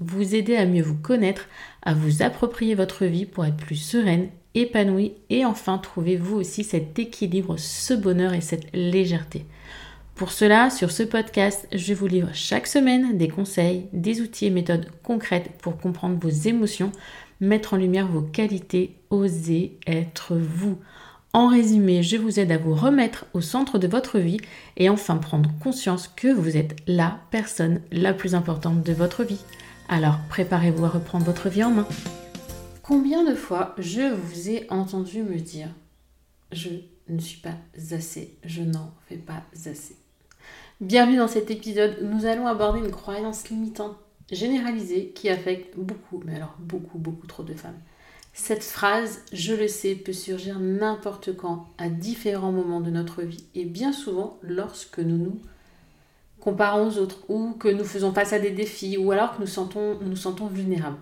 vous aider à mieux vous connaître, à vous approprier votre vie pour être plus sereine épanoui et enfin trouvez vous aussi cet équilibre, ce bonheur et cette légèreté. Pour cela, sur ce podcast, je vous livre chaque semaine des conseils, des outils et méthodes concrètes pour comprendre vos émotions, mettre en lumière vos qualités, oser être vous. En résumé, je vous aide à vous remettre au centre de votre vie et enfin prendre conscience que vous êtes la personne la plus importante de votre vie. Alors préparez-vous à reprendre votre vie en main. Combien de fois je vous ai entendu me dire je ne suis pas assez, je n'en fais pas assez. Bienvenue dans cet épisode nous allons aborder une croyance limitante généralisée qui affecte beaucoup, mais alors beaucoup, beaucoup trop de femmes. Cette phrase, je le sais, peut surgir n'importe quand, à différents moments de notre vie, et bien souvent lorsque nous nous comparons aux autres, ou que nous faisons face à des défis, ou alors que nous sentons, nous sentons vulnérables.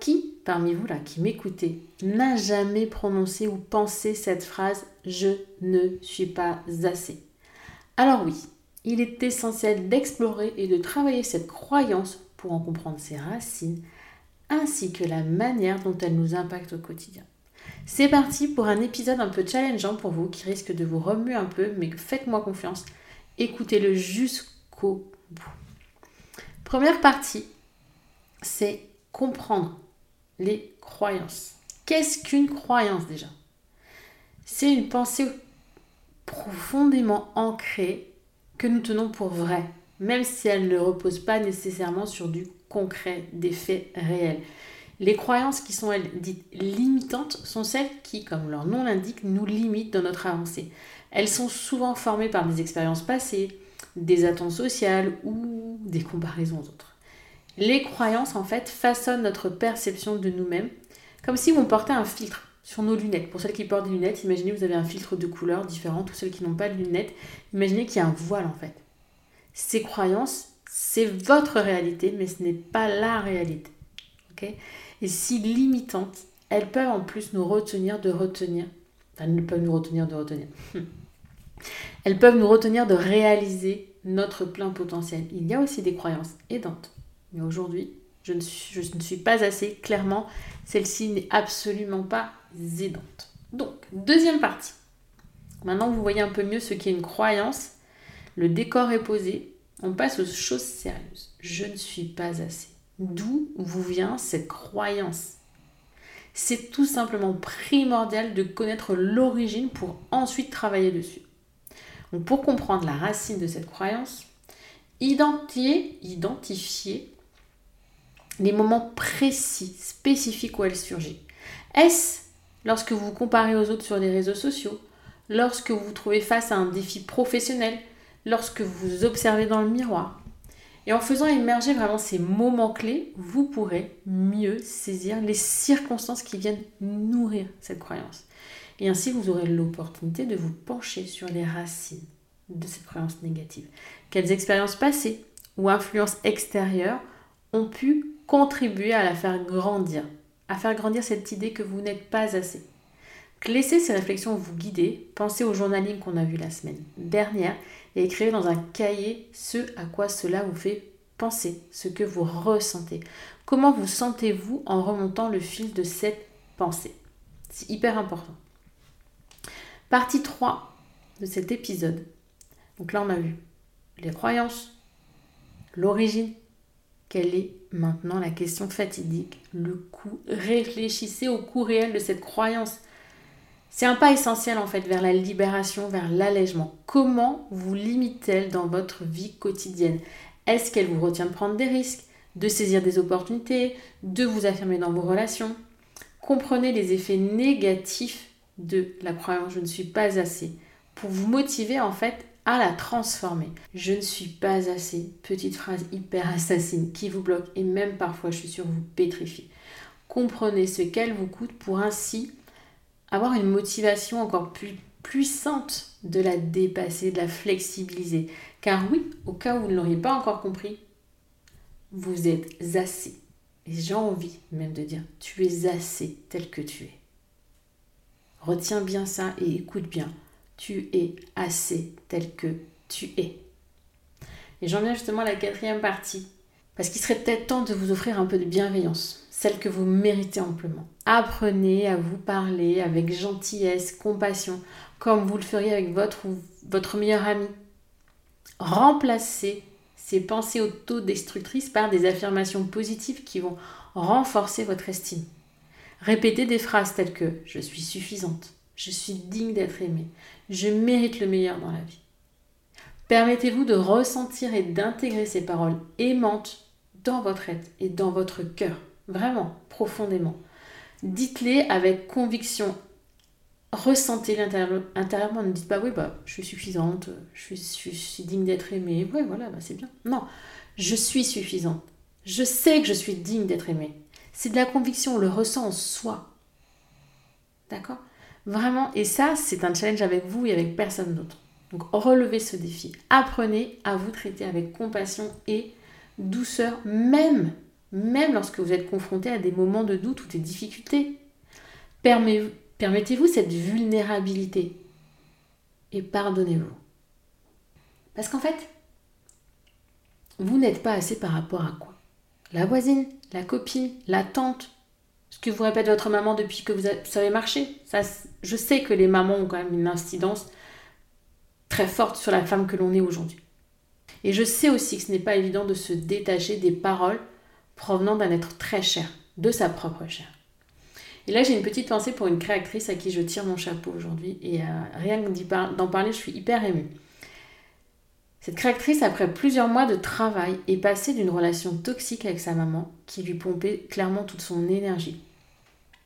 Qui parmi vous là qui m'écoutez n'a jamais prononcé ou pensé cette phrase je ne suis pas assez Alors oui, il est essentiel d'explorer et de travailler cette croyance pour en comprendre ses racines ainsi que la manière dont elle nous impacte au quotidien. C'est parti pour un épisode un peu challengeant pour vous qui risque de vous remuer un peu, mais faites-moi confiance, écoutez-le jusqu'au bout. Première partie, c'est comprendre les croyances. Qu'est-ce qu'une croyance déjà? C'est une pensée profondément ancrée que nous tenons pour vraie, même si elle ne repose pas nécessairement sur du concret, des faits réels. Les croyances qui sont elles dites limitantes sont celles qui, comme leur nom l'indique, nous limitent dans notre avancée. Elles sont souvent formées par des expériences passées, des attentes sociales ou des comparaisons autres. Les croyances, en fait, façonnent notre perception de nous-mêmes, comme si on portait un filtre sur nos lunettes. Pour celles qui portent des lunettes, imaginez vous avez un filtre de couleurs différentes. Ou celles qui n'ont pas de lunettes, imaginez qu'il y a un voile, en fait. Ces croyances, c'est votre réalité, mais ce n'est pas la réalité. Et si limitantes, elles peuvent en plus nous retenir de retenir. Elles peuvent nous retenir de retenir. Elles peuvent nous retenir de réaliser notre plein potentiel. Il y a aussi des croyances aidantes mais aujourd'hui, je je ne suis pas assez. Clairement, celle-ci n'est absolument pas aidante. Donc, deuxième partie. Maintenant, vous voyez un peu mieux ce qu'est une croyance. Le décor est posé. On passe aux choses sérieuses. Je ne suis pas assez. D'où vous vient cette croyance? C'est tout simplement primordial de connaître l'origine pour ensuite travailler dessus. Donc pour comprendre la racine de cette croyance, identifier, les moments précis, spécifiques où elle surgit. Est-ce lorsque vous vous comparez aux autres sur les réseaux sociaux, lorsque vous vous trouvez face à un défi professionnel, lorsque vous vous observez dans le miroir Et en faisant émerger vraiment ces moments clés, vous pourrez mieux saisir les circonstances qui viennent nourrir cette croyance. Et ainsi, vous aurez l'opportunité de vous pencher sur les racines de cette croyance négative. Quelles expériences passées ou influences extérieures ont pu contribuer à la faire grandir, à faire grandir cette idée que vous n'êtes pas assez? Laissez ces réflexions vous guider, pensez au journaling qu'on a vu la semaine dernière et écrivez dans un cahier ce à quoi cela vous fait penser, ce que vous ressentez. Comment vous sentez-vous en remontant le fil de cette pensée? C'est hyper important. Partie 3 de cet épisode. Donc là, on a vu les croyances, l'origine, quelle est maintenant la question fatidique, le coût. Réfléchissez au coût réel de cette croyance. C'est un pas essentiel en fait vers la libération, vers l'allègement. Comment vous limite-t-elle dans votre vie quotidienne? Est-ce qu'elle vous retient de prendre des risques, de saisir des opportunités, de vous affirmer dans vos relations? Comprenez les effets négatifs de la croyance je ne suis pas assez pour vous motiver en fait à la transformer. Je ne suis pas assez, petite phrase hyper assassine qui vous bloque et même parfois je suis sûre vous pétrifie. Comprenez ce qu'elle vous coûte pour ainsi avoir une motivation encore plus puissante de la dépasser, de la flexibiliser. Car oui, au cas où vous ne l'auriez pas encore compris, vous êtes assez. Et j'ai envie même de dire, tu es assez tel que tu es. Retiens bien ça et écoute bien. Tu es assez tel que tu es. Et j'en viens justement à la quatrième partie. Parce qu'il serait peut-être temps de vous offrir un peu de bienveillance, celle que vous méritez amplement. Apprenez à vous parler avec gentillesse, compassion, comme vous le feriez avec votre votre meilleur ami. Remplacez ces pensées autodestructrices par des affirmations positives qui vont renforcer votre estime. Répétez des phrases telles que je suis suffisante, je suis digne d'être aimée, je mérite le meilleur dans la vie. Permettez-vous de ressentir et d'intégrer ces paroles aimantes dans votre être et dans votre cœur, vraiment, profondément. Dites-les avec conviction. Ressentez-les intérieurement. Ne dites pas oui, bah, je suis suffisante, je suis, digne d'être aimée. Ouais, voilà, bah, c'est bien. Non, je suis suffisante. Je sais que je suis digne d'être aimée. C'est de la conviction, on le ressent en soi. D'accord? Vraiment, et ça, c'est un challenge avec vous et avec personne d'autre. Donc relevez ce défi. Apprenez à vous traiter avec compassion et douceur, même, même lorsque vous êtes confronté à des moments de doute ou des difficultés. Permettez-vous cette vulnérabilité et pardonnez-vous. Parce qu'en fait, vous n'êtes pas assez par rapport à quoi? La voisine, la copine, la tante, ce que vous répète votre maman depuis que vous savez marcher. Ça, je sais que les mamans ont quand même une incidence très forte sur la femme que l'on est aujourd'hui. Et je sais aussi que ce n'est pas évident de se détacher des paroles provenant d'un être très cher, de sa propre chair. Et là, j'ai une petite pensée pour une créatrice à qui je tire mon chapeau aujourd'hui. Et euh, rien que d'en parler, je suis hyper émue. Cette créatrice, après plusieurs mois de travail, est passée d'une relation toxique avec sa maman qui lui pompait clairement toute son énergie.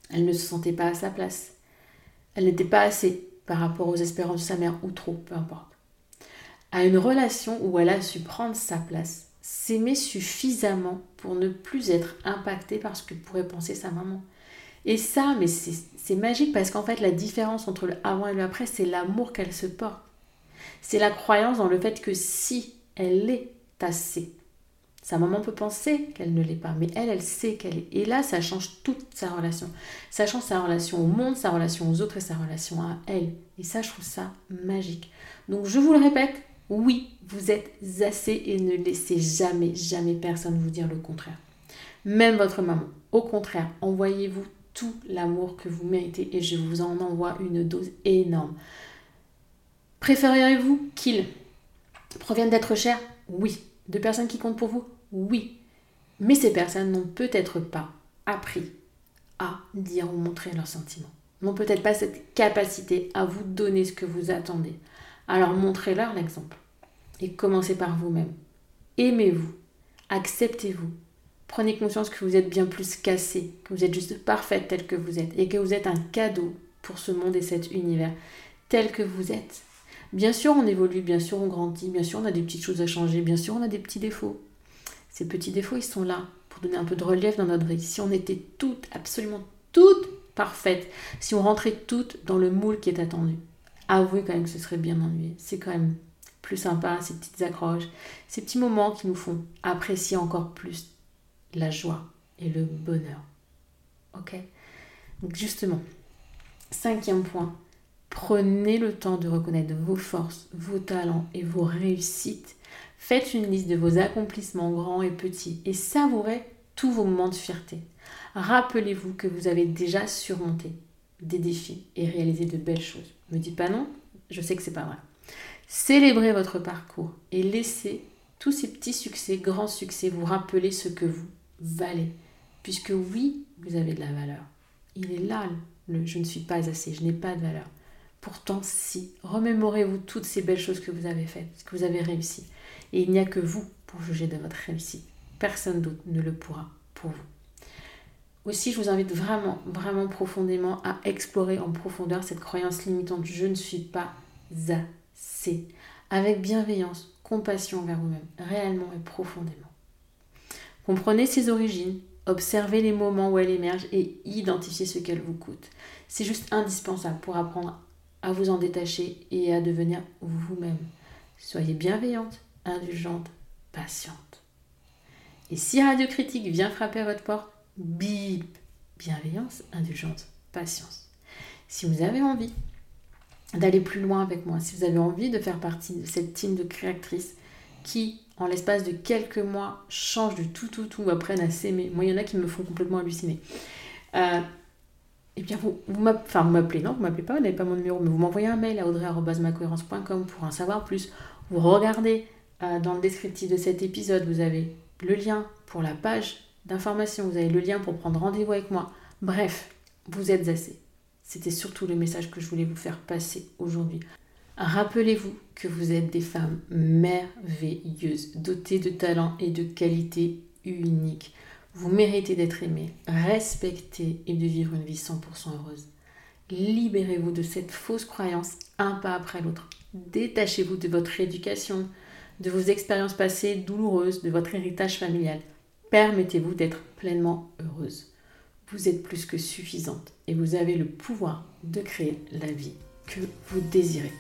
Elle ne se sentait pas à sa place. Elle n'était pas assez par rapport aux espérances de sa mère ou trop, peu importe. À une relation où elle a su prendre sa place, s'aimer suffisamment pour ne plus être impactée par ce que pourrait penser sa maman. Et ça, mais c'est magique parce qu'en fait, la différence entre le avant et le après, c'est l'amour qu'elle se porte. C'est la croyance dans le fait que si elle est assez, sa maman peut penser qu'elle ne l'est pas, mais elle, elle sait qu'elle est. Et là, ça change toute sa relation. Ça change sa relation au monde, sa relation aux autres et sa relation à elle. Et ça, je trouve ça magique. Donc, je vous le répète, oui, vous êtes assez et ne laissez jamais, jamais personne vous dire le contraire. Même votre maman. Au contraire, envoyez-vous tout l'amour que vous méritez et je vous en envoie une dose énorme. Préféreriez-vous qu'ils proviennent d'être chers? Oui. De personnes qui comptent pour vous? Oui. Mais ces personnes n'ont peut-être pas appris à dire ou montrer leurs sentiments. N'ont peut-être pas cette capacité à vous donner ce que vous attendez. Alors montrez-leur l'exemple. Et commencez par vous-même. Aimez-vous. Acceptez-vous. Prenez conscience que vous êtes bien plus cassé, que vous êtes juste parfaite telle que vous êtes et que vous êtes un cadeau pour ce monde et cet univers tel que vous êtes. Bien sûr, on évolue, bien sûr, on grandit, bien sûr, on a des petites choses à changer, bien sûr, on a des petits défauts. Ces petits défauts, ils sont là pour donner un peu de relief dans notre vie. Si on était toutes, absolument toutes parfaite, si on rentrait toutes dans le moule qui est attendu, avouez quand même que ce serait bien ennuyé. C'est quand même plus sympa, ces petites accroches, ces petits moments qui nous font apprécier encore plus la joie et le bonheur. Ok? Donc justement, cinquième point, prenez le temps de reconnaître vos forces, vos talents et vos réussites. Faites une liste de vos accomplissements grands et petits et savourez tous vos moments de fierté. Rappelez-vous que vous avez déjà surmonté des défis et réalisé de belles choses. Me dites pas non, je sais que c'est pas vrai. Célébrez votre parcours et laissez tous ces petits succès, grands succès, vous rappeler ce que vous valez. Puisque oui, vous avez de la valeur. Il est là le je ne suis pas assez, je n'ai pas de valeur. Pourtant, si, remémorez-vous toutes ces belles choses que vous avez faites, que vous avez réussi. Et il n'y a que vous pour juger de votre réussite. Personne d'autre ne le pourra pour vous. Aussi, je vous invite vraiment, vraiment profondément à explorer en profondeur cette croyance limitante je ne suis pas assez. Avec bienveillance, compassion envers vous-même, réellement et profondément. Comprenez ses origines, observez les moments où elle émerge et identifiez ce qu'elle vous coûte. C'est juste indispensable pour apprendre à vous en détacher et à devenir vous-même. Soyez bienveillante, indulgente, patiente. Et si Radio Critique vient frapper à votre porte, bip, bienveillance, indulgence, patience. Si vous avez envie d'aller plus loin avec moi, si vous avez envie de faire partie de cette team de créatrices qui, en l'espace de quelques mois, change du tout, tout, tout, apprennent à s'aimer. Moi, il y en a qui me font complètement halluciner. Euh, eh bien, vous, vous m'appelez, non, vous m'appelez pas, vous n'avez pas mon numéro, mais vous m'envoyez un mail à audrey.macohérence.com pour en savoir plus. Vous regardez euh, dans le descriptif de cet épisode, vous avez le lien pour la page d'information, vous avez le lien pour prendre rendez-vous avec moi. Bref, vous êtes assez. C'était surtout le message que je voulais vous faire passer aujourd'hui. Rappelez-vous que vous êtes des femmes merveilleuses, dotées de talents et de qualités uniques. Vous méritez d'être aimée, respectée et de vivre une vie 100% heureuse. Libérez-vous de cette fausse croyance un pas après l'autre. Détachez-vous de votre éducation, de vos expériences passées douloureuses, de votre héritage familial. Permettez-vous d'être pleinement heureuse. Vous êtes plus que suffisante et vous avez le pouvoir de créer la vie que vous désirez.